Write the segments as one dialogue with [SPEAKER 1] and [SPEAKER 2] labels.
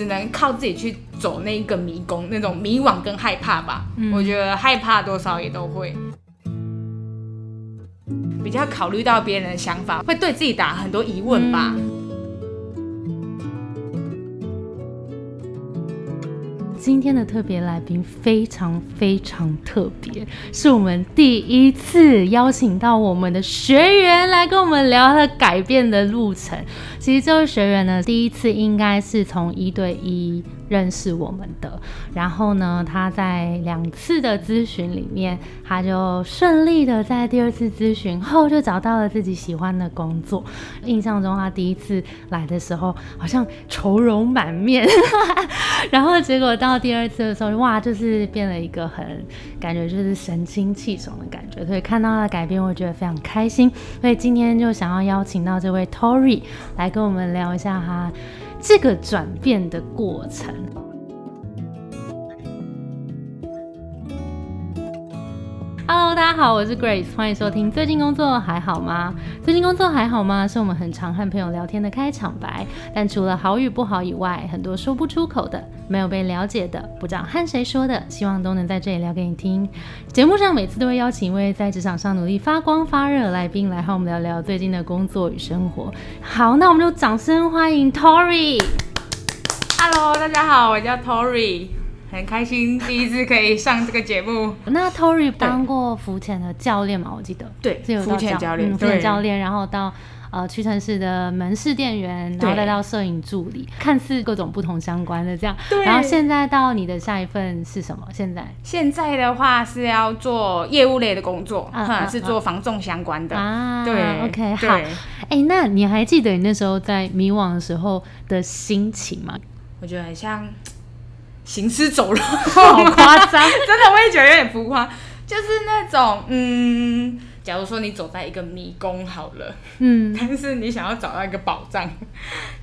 [SPEAKER 1] 只能靠自己去走那一个迷宫，那种迷惘跟害怕吧。我觉得害怕多少也都会。比较考虑到别人的想法，会对自己打很多疑问吧。
[SPEAKER 2] 今天的特别来宾非常非常特别，是我们第一次邀请到我们的学员来跟我们聊他改变的路程。其实这位学员呢，第一次应该是从一对一。认识我们的，然后呢，他在两次的咨询里面，他就顺利的在第二次咨询后就找到了自己喜欢的工作。印象中，他第一次来的时候好像愁容满面，然后结果到第二次的时候，哇，就是变了一个很感觉就是神清气爽的感觉。所以看到他的改变，我觉得非常开心。所以今天就想要邀请到这位 Tory 来跟我们聊一下他。这个转变的过程。Hello，大家好，我是 Grace，欢迎收听。最近工作还好吗？最近工作还好吗？是我们很常和朋友聊天的开场白。但除了好与不好以外，很多说不出口的，没有被了解的，不知道和谁说的，希望都能在这里聊给你听。节目上每次都会邀请一位在职场上努力发光发热的来宾来和我们聊聊最近的工作与生活。好，那我们就掌声欢迎 Tory。
[SPEAKER 1] Hello，大家好，我叫 Tory。很开心第一次可以上这个节目。
[SPEAKER 2] 那 Tory 当过浮潜的教练嘛？我记得
[SPEAKER 1] 对，是有浮潜教练，
[SPEAKER 2] 浮潜教练，然后到呃屈臣氏的门市店员，然后再到摄影助理，看似各种不同相关的这样。对。然后现在到你的下一份是什么？现在
[SPEAKER 1] 现在的话是要做业务类的工作，是做防重相关的
[SPEAKER 2] 啊。对，OK，好。哎，那你还记得你那时候在迷惘的时候的心情吗？
[SPEAKER 1] 我觉得很像。行尸走肉，
[SPEAKER 2] 好夸张！
[SPEAKER 1] 真的，我也觉得有点浮夸。就是那种，嗯，假如说你走在一个迷宫好了，嗯，但是你想要找到一个宝藏，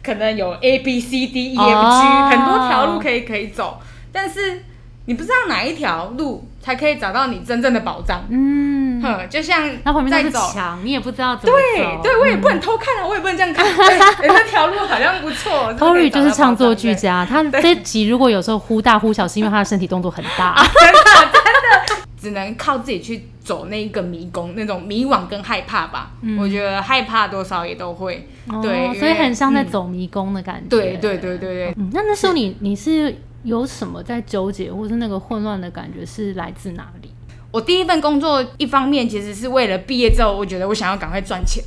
[SPEAKER 1] 可能有 A B C D E F G 很多条路可以可以走，但是你不知道哪一条路才可以找到你真正的宝藏，嗯。哼，就像
[SPEAKER 2] 它旁边是墙，你也不知道怎么
[SPEAKER 1] 走。对，对我也不能偷看啊，我也不能这样看。哎，那条路好像不错。
[SPEAKER 2] Tory 就是唱作俱佳，他这集如果有时候忽大忽小，是因为他的身体动作很大。
[SPEAKER 1] 真的，真的，只能靠自己去走那一个迷宫，那种迷惘跟害怕吧。我觉得害怕多少也都会。对，
[SPEAKER 2] 所以很像在走迷宫的感觉。
[SPEAKER 1] 对，对，对，对，对。
[SPEAKER 2] 那那时候你你是有什么在纠结，或是那个混乱的感觉是来自哪里？
[SPEAKER 1] 我第一份工作，一方面其实是为了毕业之后，我觉得我想要赶快赚钱，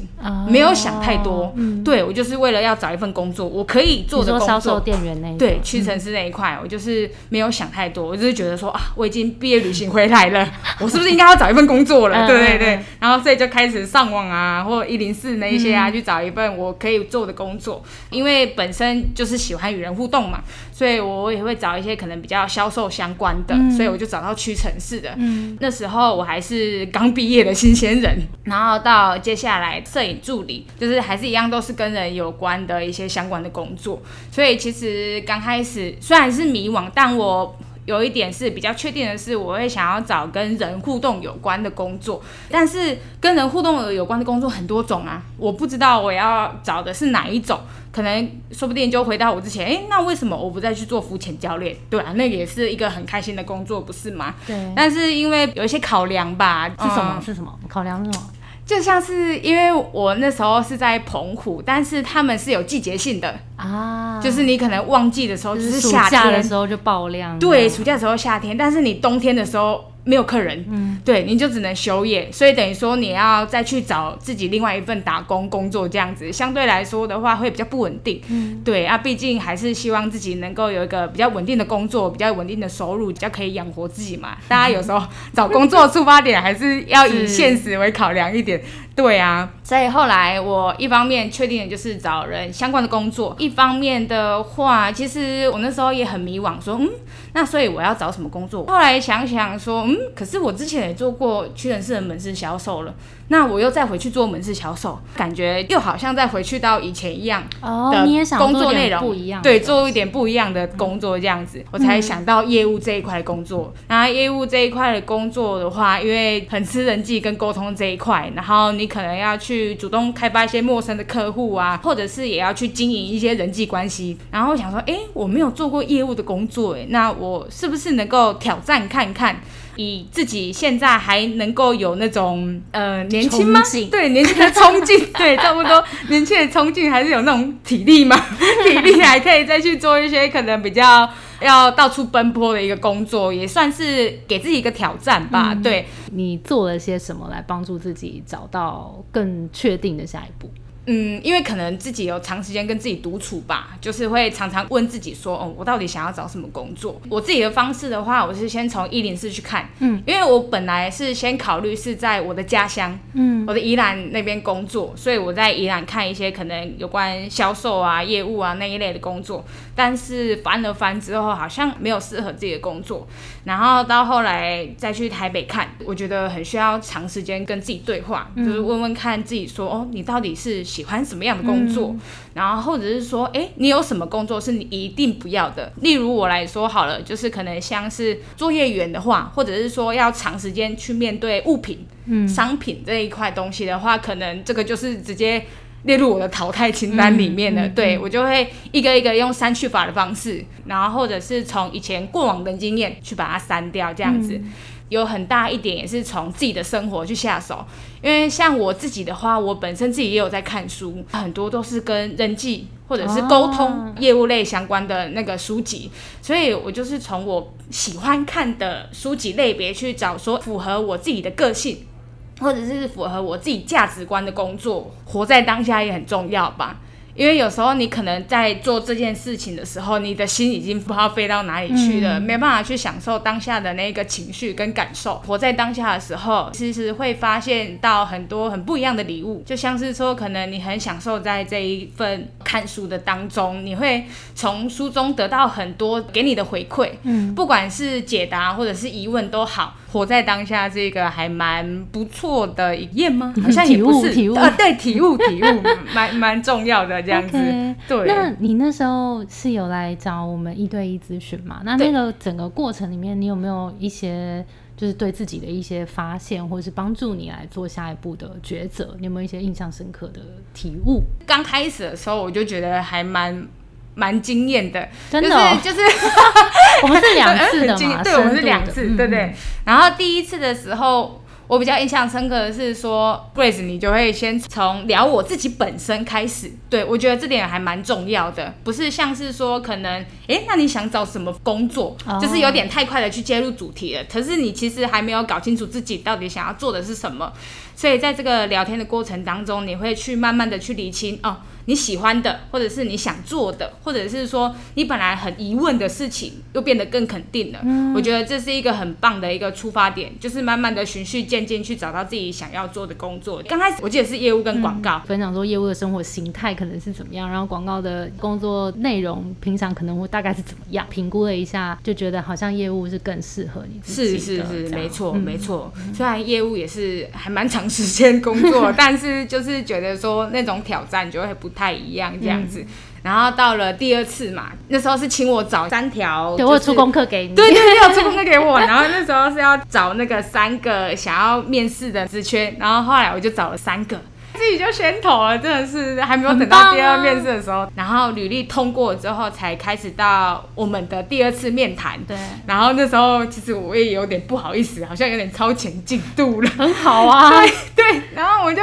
[SPEAKER 1] 没有想太多。对我就是为了要找一份工作，我可以做的工作。
[SPEAKER 2] 销售店员那
[SPEAKER 1] 对屈臣氏那一块，我就是没有想太多，我就是觉得说啊，我已经毕业旅行回来了，我是不是应该要找一份工作了？对对对。然后所以就开始上网啊，或一零四那一些啊，去找一份我可以做的工作。因为本身就是喜欢与人互动嘛，所以我也会找一些可能比较销售相关的，所以我就找到屈臣氏的。嗯，时候我还是刚毕业的新鲜人，然后到接下来摄影助理，就是还是一样都是跟人有关的一些相关的工作。所以其实刚开始虽然是迷惘，但我有一点是比较确定的是，我会想要找跟人互动有关的工作。但是跟人互动有关的工作很多种啊，我不知道我要找的是哪一种。可能说不定就回到我之前，哎，那为什么我不再去做浮潜教练？对啊，那也是一个很开心的工作，不是吗？
[SPEAKER 2] 对。
[SPEAKER 1] 但是因为有一些考量吧，
[SPEAKER 2] 是什么？是什么？考量是什么？
[SPEAKER 1] 就像是因为我那时候是在澎湖，但是他们是有季节性的啊，就是你可能旺季的时候就是
[SPEAKER 2] 暑假的时候就爆量，
[SPEAKER 1] 对，暑假的时候夏天，但是你冬天的时候。没有客人，嗯，对，你就只能休业，所以等于说你要再去找自己另外一份打工工作，这样子。相对来说的话会比较不稳定，嗯，对啊，毕竟还是希望自己能够有一个比较稳定的工作，比较稳定的收入，比较可以养活自己嘛。大家有时候找工作出发点还是要以现实为考量一点，对啊。所以后来我一方面确定的就是找人相关的工作，一方面的话，其实我那时候也很迷惘，说嗯。那所以我要找什么工作？后来想想说，嗯，可是我之前也做过屈臣氏的门市销售了，那我又再回去做门市销售，感觉又好像再回去到以前一样的工作内容
[SPEAKER 2] 不一样，
[SPEAKER 1] 对，做一点不一样的工作这样子，我才想到业务这一块的工作。那业务这一块的工作的话，因为很吃人际跟沟通这一块，然后你可能要去主动开发一些陌生的客户啊，或者是也要去经营一些人际关系。然后想说，哎，我没有做过业务的工作，哎，那我是不是能够挑战看看？以自己现在还能够有那种呃年轻吗？对，年轻的冲劲，对，差不多年轻的冲劲，还是有那种体力吗？体力还可以再去做一些可能比较要到处奔波的一个工作，也算是给自己一个挑战吧。对
[SPEAKER 2] 你做了些什么来帮助自己找到更确定的下一步？
[SPEAKER 1] 嗯，因为可能自己有长时间跟自己独处吧，就是会常常问自己说，哦，我到底想要找什么工作？我自己的方式的话，我是先从一零四去看，嗯，因为我本来是先考虑是在我的家乡，嗯，我的宜兰那边工作，所以我在宜兰看一些可能有关销售啊、业务啊那一类的工作，但是翻了翻之后，好像没有适合自己的工作，然后到后来再去台北看，我觉得很需要长时间跟自己对话，就是问问看自己说，哦，你到底是。喜欢什么样的工作，然后或者是说，哎，你有什么工作是你一定不要的？例如我来说好了，就是可能像是作业员的话，或者是说要长时间去面对物品、嗯，商品这一块东西的话，可能这个就是直接列入我的淘汰清单里面的。对我就会一个一个用删去法的方式，然后或者是从以前过往的经验去把它删掉，这样子。有很大一点也是从自己的生活去下手，因为像我自己的话，我本身自己也有在看书，很多都是跟人际或者是沟通业务类相关的那个书籍，所以我就是从我喜欢看的书籍类别去找说符合我自己的个性，或者是符合我自己价值观的工作，活在当下也很重要吧。因为有时候你可能在做这件事情的时候，你的心已经不知道飞到哪里去了，没办法去享受当下的那个情绪跟感受。活在当下的时候，其实会发现到很多很不一样的礼物，就像是说，可能你很享受在这一份看书的当中，你会从书中得到很多给你的回馈，嗯，不管是解答或者是疑问都好。活在当下这个还蛮不错的一页吗？好像也不是
[SPEAKER 2] 体悟
[SPEAKER 1] 啊，对，体悟体悟 蛮蛮重要的这样子。对，
[SPEAKER 2] 那你那时候是有来找我们一对一咨询嘛？那那个整个过程里面，你有没有一些就是对自己的一些发现，或者是帮助你来做下一步的抉择？你有没有一些印象深刻的体悟？
[SPEAKER 1] 刚开始的时候，我就觉得还蛮。蛮惊艳的，
[SPEAKER 2] 真
[SPEAKER 1] 的，就是
[SPEAKER 2] 我们是 两次的嘛，
[SPEAKER 1] 对，我们是两次，对不对？然后第一次的时候，我比较印象深刻的是说，Grace，你就会先从聊我自己本身开始，对我觉得这点还蛮重要的，不是像是说可能，哎，那你想找什么工作，就是有点太快的去接入主题了，可是你其实还没有搞清楚自己到底想要做的是什么，所以在这个聊天的过程当中，你会去慢慢的去理清哦。你喜欢的，或者是你想做的，或者是说你本来很疑问的事情，又变得更肯定了。嗯，我觉得这是一个很棒的一个出发点，就是慢慢的循序渐进去找到自己想要做的工作。刚开始我记得是业务跟广告，
[SPEAKER 2] 分享说业务的生活形态可能是怎么样，然后广告的工作内容平常可能会大概是怎么样，评估了一下，就觉得好像业务是更适合你自己
[SPEAKER 1] 的。是是是，没错没错。虽然业务也是还蛮长时间工作，但是就是觉得说那种挑战就会不。太一样这样子，然后到了第二次嘛，那时候是请我找三条，
[SPEAKER 2] 对我出功课给你，
[SPEAKER 1] 对对对，有出功课给我。然后那时候是要找那个三个想要面试的职缺，然后后来我就找了三个，自己就先投了，真的是还没有等到第二面试的时候，然后履历通过之后才开始到我们的第二次面谈。
[SPEAKER 2] 对，
[SPEAKER 1] 然后那时候其实我也有点不好意思，好像有点超前进度了，
[SPEAKER 2] 很好啊，
[SPEAKER 1] 对对，然后我就。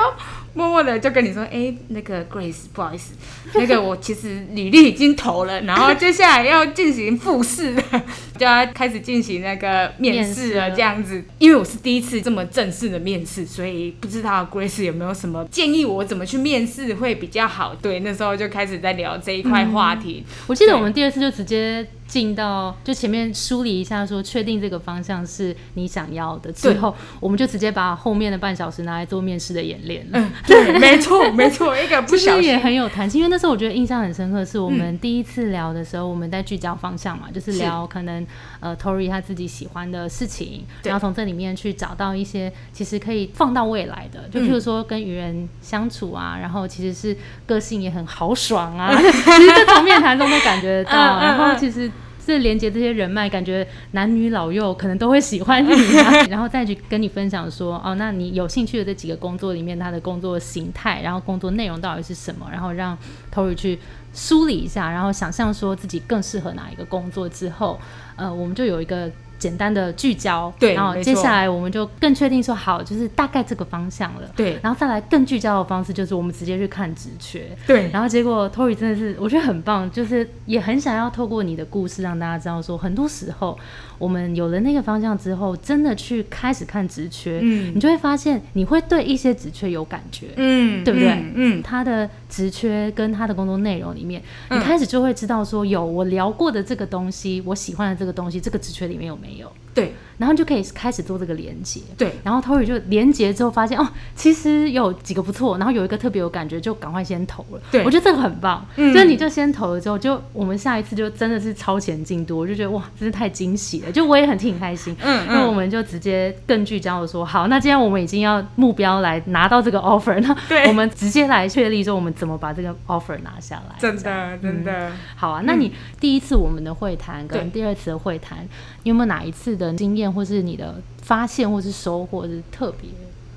[SPEAKER 1] 默默的就跟你说，哎，那个 Grace，不好意思，那个我其实履历已经投了，然后接下来要进行复试，就要开始进行那个面试了，这样子。因为我是第一次这么正式的面试，所以不知道 Grace 有没有什么建议，我怎么去面试会比较好。对，那时候就开始在聊这一块话题。
[SPEAKER 2] 我记得我们第二次就直接。进到就前面梳理一下，说确定这个方向是你想要的之后，我们就直接把后面的半小时拿来做面试的演练。
[SPEAKER 1] 嗯，对，没错，没错，一个不小
[SPEAKER 2] 心也很有弹性。因为那时候我觉得印象很深刻，是我们第一次聊的时候，我们在聚焦方向嘛，就是聊可能呃 Tory 他自己喜欢的事情，然后从这里面去找到一些其实可以放到未来的，就譬如说跟与人相处啊，然后其实是个性也很豪爽啊，其实从面谈中都感觉到，然后其实。这连接这些人脉，感觉男女老幼可能都会喜欢你啊，然后再去跟你分享说，哦，那你有兴趣的这几个工作里面，他的工作形态，然后工作内容到底是什么，然后让 Tory 去梳理一下，然后想象说自己更适合哪一个工作之后，呃，我们就有一个。简单的聚焦，
[SPEAKER 1] 对，
[SPEAKER 2] 然后接下来我们就更确定说好，就是大概这个方向了，
[SPEAKER 1] 对，
[SPEAKER 2] 然后再来更聚焦的方式，就是我们直接去看直觉，
[SPEAKER 1] 对，
[SPEAKER 2] 然后结果 Tory 真的是我觉得很棒，就是也很想要透过你的故事让大家知道说，很多时候我们有了那个方向之后，真的去开始看职缺，嗯，你就会发现你会对一些职缺有感觉，嗯，对不对？嗯，他的职缺跟他的工作内容里面，你开始就会知道说，有我聊过的这个东西，我喜欢的这个东西，这个职缺里面有没没有
[SPEAKER 1] 对。
[SPEAKER 2] 然后就可以开始做这个连接，
[SPEAKER 1] 对。
[SPEAKER 2] 然后 Tory 就连接之后发现哦，其实有几个不错，然后有一个特别有感觉，就赶快先投了。
[SPEAKER 1] 对，
[SPEAKER 2] 我觉得这个很棒。嗯，就是你就先投了之后，就我们下一次就真的是超前进度，我就觉得哇，真是太惊喜了。就我也很替你开心。嗯嗯。那我们就直接更聚焦的说，好，那既然我们已经要目标来拿到这个 offer，那我们直接来确立说我们怎么把这个 offer 拿下来。
[SPEAKER 1] 真的真的。
[SPEAKER 2] 好啊，那你第一次我们的会谈跟第二次的会谈，你有没有哪一次的经验，或是你的？发现或是收获是特别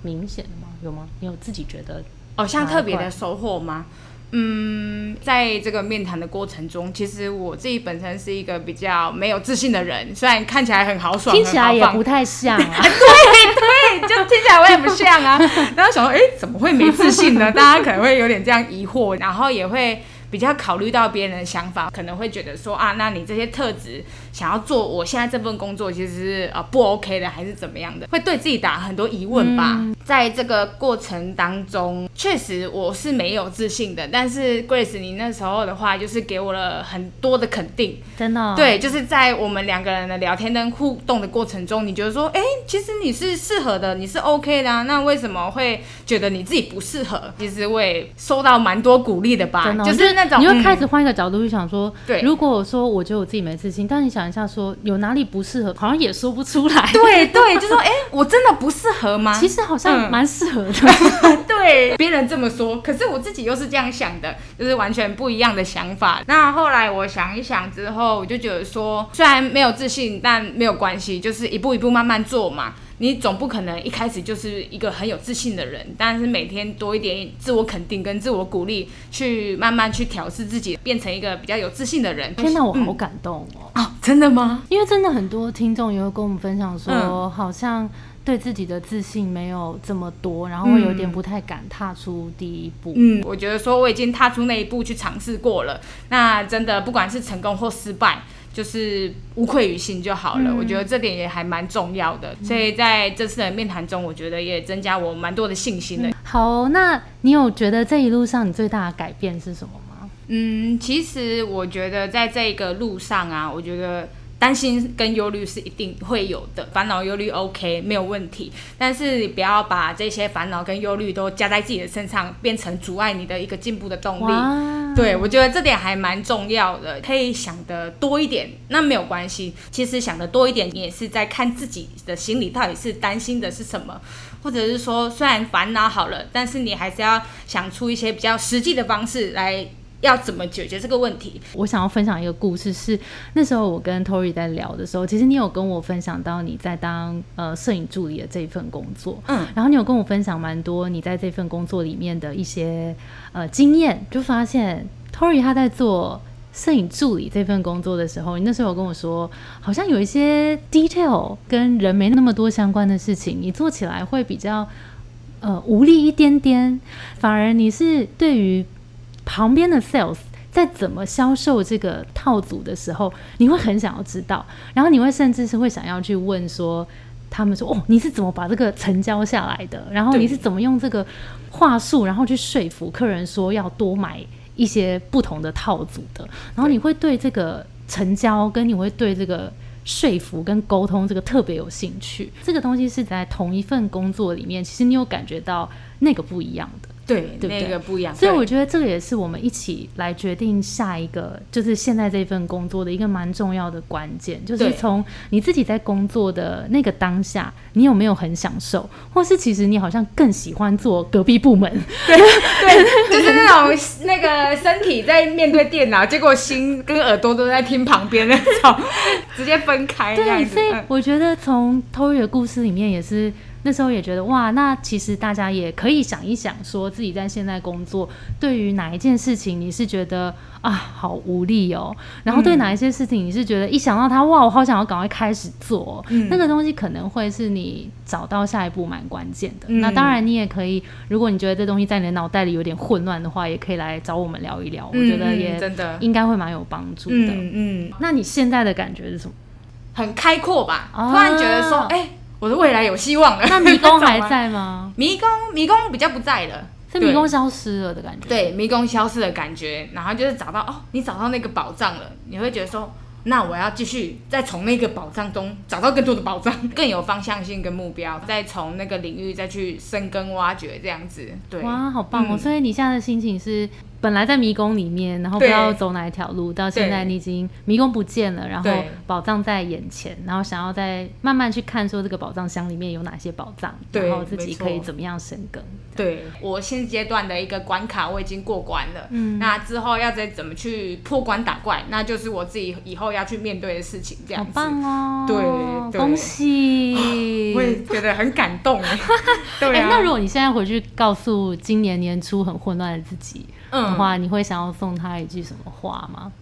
[SPEAKER 2] 明显的吗？有吗？你有自己觉得
[SPEAKER 1] 哦，像特别的收获吗？嗯，在这个面谈的过程中，其实我自己本身是一个比较没有自信的人，虽然看起来很豪爽，
[SPEAKER 2] 听起来也不太像啊，对
[SPEAKER 1] 对，就听起来我也不像啊。然后想说，哎，怎么会没自信呢？大家可能会有点这样疑惑，然后也会。比较考虑到别人的想法，可能会觉得说啊，那你这些特质想要做我现在这份工作，其实是呃不 OK 的，还是怎么样的？会对自己打很多疑问吧。在这个过程当中，确实我是没有自信的。但是 Grace，你那时候的话，就是给我了很多的肯定，
[SPEAKER 2] 真的。
[SPEAKER 1] 对，就是在我们两个人的聊天跟互动的过程中，你觉得说，哎，其实你是适合的，你是 OK 的。那为什么会觉得你自己不适合？其实我也收到蛮多鼓励的吧，就是。
[SPEAKER 2] 你会开始换一个角度去想说，对，如果说我觉得我自己没自信，但你想一下说有哪里不适合，好像也说不出来。
[SPEAKER 1] 对对，就说哎，我真的不适合吗？
[SPEAKER 2] 其实好像蛮适合的。
[SPEAKER 1] 对，别人这么说，可是我自己又是这样想的，就是完全不一样的想法。那后来我想一想之后，我就觉得说，虽然没有自信，但没有关系，就是一步一步慢慢做嘛。你总不可能一开始就是一个很有自信的人，但是每天多一点自我肯定跟自我鼓励，去慢慢去调试自己，变成一个比较有自信的人。
[SPEAKER 2] 天哪，我好感动哦！
[SPEAKER 1] 啊，真的吗？
[SPEAKER 2] 因为真的很多听众也会跟我们分享说，好像对自己的自信没有这么多，然后会有点不太敢踏出第一步。
[SPEAKER 1] 嗯，我觉得说我已经踏出那一步去尝试过了，那真的不管是成功或失败。就是无愧于心就好了，我觉得这点也还蛮重要的，所以在这次的面谈中，我觉得也增加我蛮多的信心的。
[SPEAKER 2] 好，那你有觉得这一路上你最大的改变是什么吗？
[SPEAKER 1] 嗯，其实我觉得在这个路上啊，我觉得。担心跟忧虑是一定会有的，烦恼忧虑 OK 没有问题，但是你不要把这些烦恼跟忧虑都加在自己的身上，变成阻碍你的一个进步的动力。对我觉得这点还蛮重要的，可以想的多一点，那没有关系。其实想的多一点，你也是在看自己的心里到底是担心的是什么，或者是说虽然烦恼好了，但是你还是要想出一些比较实际的方式来。要怎么解决这个问题？
[SPEAKER 2] 我想要分享一个故事，是那时候我跟 Tory 在聊的时候，其实你有跟我分享到你在当呃摄影助理的这一份工作，嗯，然后你有跟我分享蛮多你在这份工作里面的一些呃经验，就发现 Tory 他在做摄影助理这份工作的时候，你那时候有跟我说，好像有一些 detail 跟人没那么多相关的事情，你做起来会比较呃无力一点点，反而你是对于旁边的 sales 在怎么销售这个套组的时候，你会很想要知道，然后你会甚至是会想要去问说，他们说哦，你是怎么把这个成交下来的？然后你是怎么用这个话术，然后去说服客人说要多买一些不同的套组的？然后你会对这个成交跟你会对这个说服跟沟通这个特别有兴趣。这个东西是在同一份工作里面，其实你有感觉到那个不一样的。
[SPEAKER 1] 对，
[SPEAKER 2] 对不对
[SPEAKER 1] 那个不一样。
[SPEAKER 2] 所以我觉得这个也是我们一起来决定下一个，就是现在这份工作的一个蛮重要的关键，就是
[SPEAKER 1] 对
[SPEAKER 2] 从你自己在工作的那个当下，你有没有很享受，或是其实你好像更喜欢做隔壁部门，
[SPEAKER 1] 对，就是那种那个身体在面对电脑，结果心跟耳朵都在听旁边那种，直接分开
[SPEAKER 2] 对，所以
[SPEAKER 1] 嗯
[SPEAKER 2] 我觉得从 Tori 的故事里面也是。那时候也觉得哇，那其实大家也可以想一想，说自己在现在工作，对于哪一件事情你是觉得啊好无力哦，然后对
[SPEAKER 1] 嗯
[SPEAKER 2] 哪一些事情你是觉得一想到它哇，我好想要赶快开始做哦、
[SPEAKER 1] 嗯
[SPEAKER 2] 那个东西可能会是你找到下一步蛮关键的。
[SPEAKER 1] 嗯
[SPEAKER 2] 那当然你也可以，如果你觉得这东西在你的脑袋里有点混乱的话，也可以来找我们聊一聊，我觉得也
[SPEAKER 1] 真的
[SPEAKER 2] 应该会蛮有帮助的。
[SPEAKER 1] 嗯嗯，
[SPEAKER 2] 那你现在的感觉是什么？
[SPEAKER 1] 很开阔吧？
[SPEAKER 2] 哦
[SPEAKER 1] 突然觉得说，哎、我的未来有希望了。
[SPEAKER 2] 那迷宫 还？在吗？
[SPEAKER 1] 迷宫迷宫比较不在了。
[SPEAKER 2] 是迷宫消失了的感觉。，
[SPEAKER 1] 对迷宫消失的感觉，然后就是找到哦，你找到那个宝藏了，你会觉得说，那我要继续再从那个宝藏中找到更多的宝藏，更有方向性跟目标，再从那个领域再去深耕挖掘这样子。对，
[SPEAKER 2] 哇，好棒哦！
[SPEAKER 1] 嗯
[SPEAKER 2] 所以你现在的心情是，本来在迷宫里面，然后不知道走哪一条路，到现在你已经迷宫不见了，然后
[SPEAKER 1] 对
[SPEAKER 2] 宝藏在眼前，然后想要再慢慢去看说这个宝藏箱里面有哪些宝藏，然后自己可以怎么样深耕。
[SPEAKER 1] 对我现阶段的一个关卡我已经过关了，
[SPEAKER 2] 嗯
[SPEAKER 1] 那之后要再怎么去破关打怪，那就是我自己以后要去面对的事情，这样子。
[SPEAKER 2] 好棒哦！
[SPEAKER 1] 对对
[SPEAKER 2] 恭喜！
[SPEAKER 1] 我也觉得很感动哎。对
[SPEAKER 2] 哎、
[SPEAKER 1] 啊，
[SPEAKER 2] 那如果你现在回去告诉今年年初很混乱的自己的
[SPEAKER 1] 嗯
[SPEAKER 2] 话，你会想要送他一句什么话吗？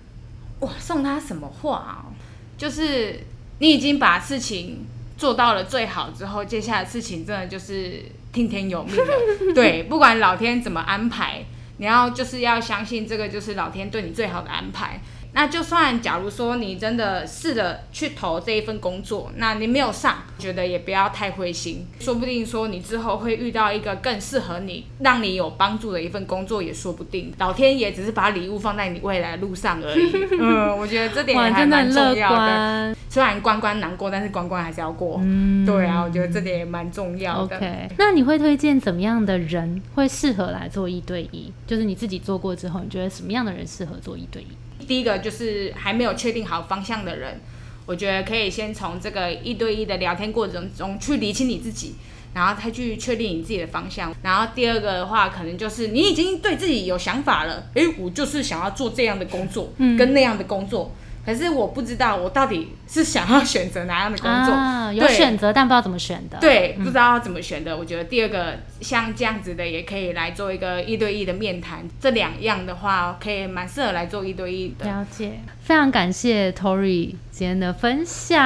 [SPEAKER 1] 哇，送他什么话、哦？就是你已经把事情做到了最好之后，接下来的事情真的就是听天由命了。对，不管老天怎么安排，你要就是要相信这个就是老天对你最好的安排。那就算假如说你真的试着去投这一份工作，那你没有上，觉得也不要太灰心，说不定说你之后会遇到一个更适合你、让你有帮助的一份工作也说不定。老天爷只是把礼物放在你未来的路上而已。嗯，我觉得这点，也还蛮重要的。
[SPEAKER 2] 观。
[SPEAKER 1] 虽然关关难过，但是关关还是要过。
[SPEAKER 2] 嗯
[SPEAKER 1] 对啊，我觉得这点也蛮重要的。
[SPEAKER 2] OK，那你会推荐怎么样的人会适合来做一对一？就是你自己做过之后，你觉得什么样的人适合做一对一？
[SPEAKER 1] 第一个就是还没有确定好方向的人，我觉得可以先从这个一对一的聊天过程中去理清你自己，然后再去确定你自己的方向。然后第二个的话，可能就是你已经对自己有想法了，诶，我就是想要做这样的工作，跟那样的工作。可是我不知道我到底是想要选择哪样的工作，
[SPEAKER 2] 啊，有选择，但不知道怎么选的。，
[SPEAKER 1] 对，不知道要怎么选的。我觉得第二个像这样子的，也可以来做一个一对一的面谈。这两样的话，可以蛮适合来做一对一的。
[SPEAKER 2] 了解。非常感谢 Tori 今天的分享，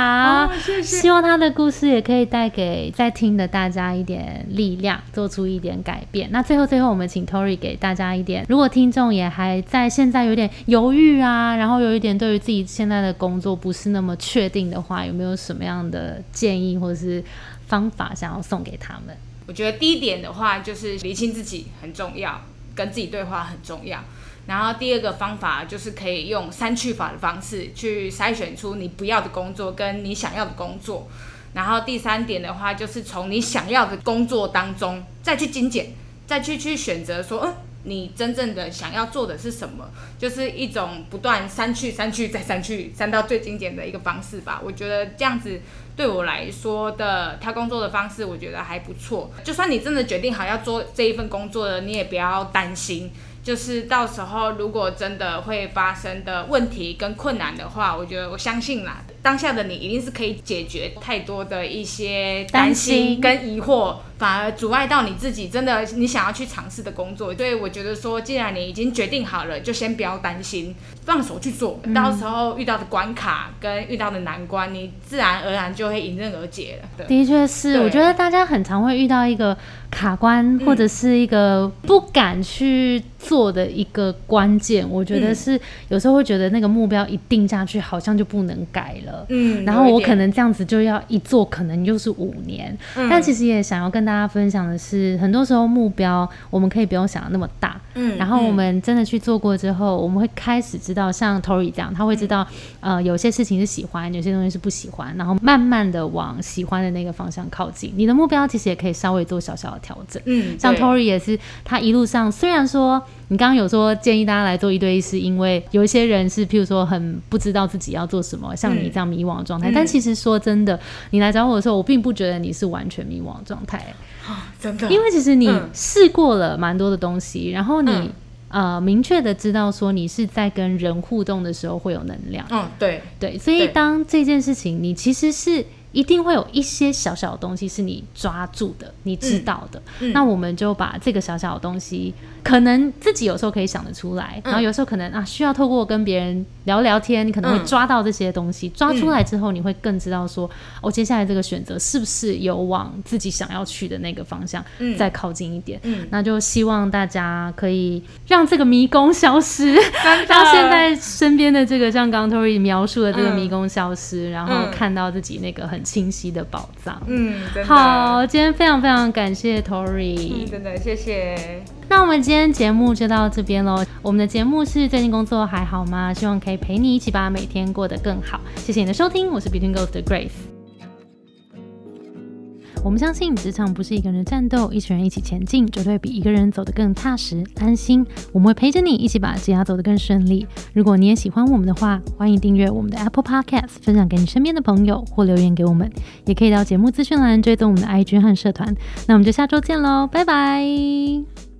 [SPEAKER 1] 哦谢谢
[SPEAKER 2] 希望他的故事也可以带给在听的大家一点力量，做出一点改变。那最后最后，我们请 Tori 给大家一点，如果听众也还在现在有点犹豫啊，然后有一点对于自己现在的工作不是那么确定的话，有没有什么样的建议或者是方法想要送给他们？
[SPEAKER 1] 我觉得第一点的话，就是理清自己很重要，跟自己对话很重要。然后第二个方法就是可以用删去法的方式去筛选出你不要的工作跟你想要的工作。然后第三点的话，就是从你想要的工作当中再去精简，再去去选择说，嗯，你真正的想要做的是什么，就是一种不断删去、删去再删去，删到最精简的一个方式吧。我觉得这样子对我来说的挑工作的方式，我觉得还不错。就算你真的决定好要做这一份工作了，你也不要担心。就是到时候如果真的会发生的问题跟困难的话，我觉得我相信啦，当下的你一定是可以解决太多的一些担
[SPEAKER 2] 担心
[SPEAKER 1] 心跟疑惑，反而阻碍到你自己真的你想要去尝试的工作。所以我觉得说，既然你已经决定好了，就先不要担心，放手去做。到时候遇到的关卡跟遇到的难关，你自然而然就会迎刃而解了。
[SPEAKER 2] 的确是，我觉得大家很常会遇到一个卡关，或者是一个不敢去做的一个关键。我觉得
[SPEAKER 1] 嗯
[SPEAKER 2] 是有时候会觉得那个目标一定下去，好像就不能改了。了。
[SPEAKER 1] 嗯，
[SPEAKER 2] 然后我可能这样子就要一做，可能就是五年。
[SPEAKER 1] 嗯
[SPEAKER 2] 但其实也想要跟大家分享的是，很多时候目标我们可以不用想的那么大。
[SPEAKER 1] 嗯
[SPEAKER 2] 然后我
[SPEAKER 1] 嗯
[SPEAKER 2] 们真的去做过之后，我们会开始知道，像 Tori 这样，他会知道，
[SPEAKER 1] 嗯
[SPEAKER 2] 呃，有些事情是喜欢，有些东西是不喜欢，然后慢慢的往喜欢的那个方向靠近。你的目标其实也可以稍微做小小的调整。
[SPEAKER 1] 嗯，
[SPEAKER 2] 像 Tori 也是，他一路上虽然说你刚刚有说建议大家来做一对一，是因为有一些人是譬如说很不知道自己要做什么，像你这样迷惘的状态。
[SPEAKER 1] 嗯。
[SPEAKER 2] 但其实说真的，你来找我的时候，我并不觉得你是完全迷惘的状态，
[SPEAKER 1] 真的，
[SPEAKER 2] 因为其实你
[SPEAKER 1] 嗯。
[SPEAKER 2] 试过了蛮多的东西，然后你、
[SPEAKER 1] 嗯。
[SPEAKER 2] 呃明确的知道说你是在跟人互动的时候会有能量。
[SPEAKER 1] 嗯，对，
[SPEAKER 2] 对，所以当这件事情，你其实是一定会有一些小小的东西是你抓住的，你知道的。
[SPEAKER 1] 嗯
[SPEAKER 2] 那我们就把这个小小的东西，可能自己有时候可以想得出来，
[SPEAKER 1] 嗯
[SPEAKER 2] 然后有时候可能啊需要透过跟别人聊聊天，你可能会
[SPEAKER 1] 嗯
[SPEAKER 2] 抓到这些东西。抓出来之后，你会更知道说，我、接下来这个选择是不是有往自己想要去的那个方向、
[SPEAKER 1] 嗯
[SPEAKER 2] 再靠近一点。
[SPEAKER 1] 嗯，
[SPEAKER 2] 那就希望大家可以让这个迷宫消失，
[SPEAKER 1] 真的
[SPEAKER 2] 让现在身边的这个像刚刚 Tori 描述的这个
[SPEAKER 1] 嗯
[SPEAKER 2] 迷宫消失，然后
[SPEAKER 1] 嗯
[SPEAKER 2] 看到自己那个很清晰的宝藏。
[SPEAKER 1] 嗯，真的，
[SPEAKER 2] 好，今天非常非常感谢 Tory，。
[SPEAKER 1] 嗯，真的，谢谢。
[SPEAKER 2] 那我们今天节目就到这边喽。我们的节目是最近工作还好吗？希望可以陪你一起把每天过得更好。谢谢你的收听，我是 Between Ghost 的 Grace。我们相信职场不是一个人的战斗，一群人一起前进，绝对比一个人走得更踏实安心。我们会陪着你一起把职涯走得更顺利。如果你也喜欢我们的话，欢迎订阅我们的 Apple Podcast，分享给你身边的朋友，或留言给我们。也可以到节目资讯栏追踪我们的 IG 和社团。那我们就下周见喽，拜拜。